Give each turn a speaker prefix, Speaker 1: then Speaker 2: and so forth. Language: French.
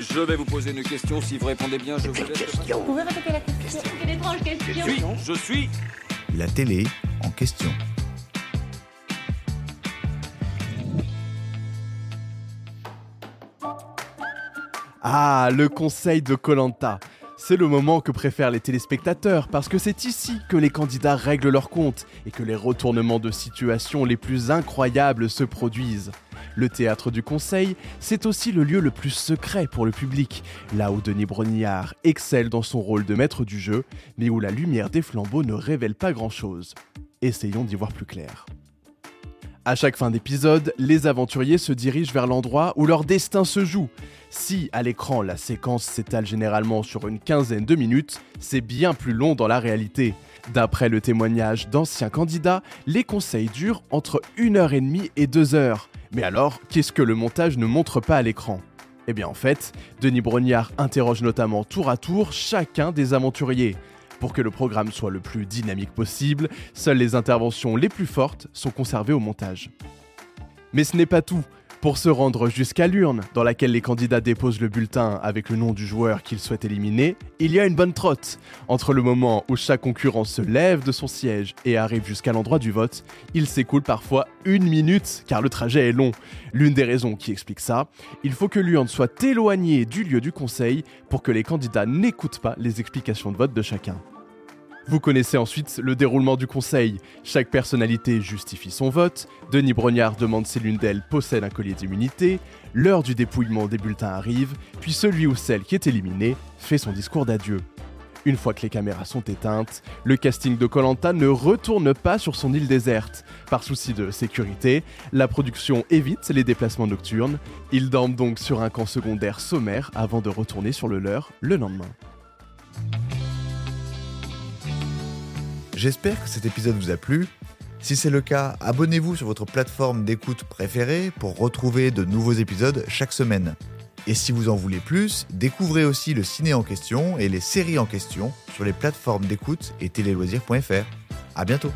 Speaker 1: Je vais vous poser une question. Si vous répondez bien, je vous laisse.
Speaker 2: Vous pouvez répéter la question
Speaker 3: Quelle étrange question
Speaker 1: Je suis. Je suis.
Speaker 4: La télé en question.
Speaker 5: Ah, le conseil de Colanta. C'est le moment que préfèrent les téléspectateurs parce que c'est ici que les candidats règlent leurs comptes et que les retournements de situation les plus incroyables se produisent. Le théâtre du conseil, c'est aussi le lieu le plus secret pour le public, là où Denis Brognard excelle dans son rôle de maître du jeu, mais où la lumière des flambeaux ne révèle pas grand-chose. Essayons d'y voir plus clair. À chaque fin d'épisode, les aventuriers se dirigent vers l'endroit où leur destin se joue. Si à l'écran la séquence s'étale généralement sur une quinzaine de minutes, c'est bien plus long dans la réalité. D'après le témoignage d'anciens candidats, les conseils durent entre 1h30 et 2 heures. Mais alors, qu'est-ce que le montage ne montre pas à l'écran? Eh bien en fait, Denis Brognard interroge notamment tour à tour chacun des aventuriers. Pour que le programme soit le plus dynamique possible, seules les interventions les plus fortes sont conservées au montage. Mais ce n'est pas tout. Pour se rendre jusqu'à l'urne, dans laquelle les candidats déposent le bulletin avec le nom du joueur qu'ils souhaitent éliminer, il y a une bonne trotte. Entre le moment où chaque concurrent se lève de son siège et arrive jusqu'à l'endroit du vote, il s'écoule parfois une minute, car le trajet est long. L'une des raisons qui explique ça, il faut que l'urne soit éloignée du lieu du conseil pour que les candidats n'écoutent pas les explications de vote de chacun. Vous connaissez ensuite le déroulement du conseil. Chaque personnalité justifie son vote, Denis Brognard demande si l'une d'elles possède un collier d'immunité, l'heure du dépouillement des bulletins arrive, puis celui ou celle qui est éliminé fait son discours d'adieu. Une fois que les caméras sont éteintes, le casting de Colanta ne retourne pas sur son île déserte. Par souci de sécurité, la production évite les déplacements nocturnes. Ils dorment donc sur un camp secondaire sommaire avant de retourner sur le leur le lendemain.
Speaker 4: J'espère que cet épisode vous a plu. Si c'est le cas, abonnez-vous sur votre plateforme d'écoute préférée pour retrouver de nouveaux épisodes chaque semaine. Et si vous en voulez plus, découvrez aussi le ciné en question et les séries en question sur les plateformes d'écoute et téléloisirs.fr. À bientôt!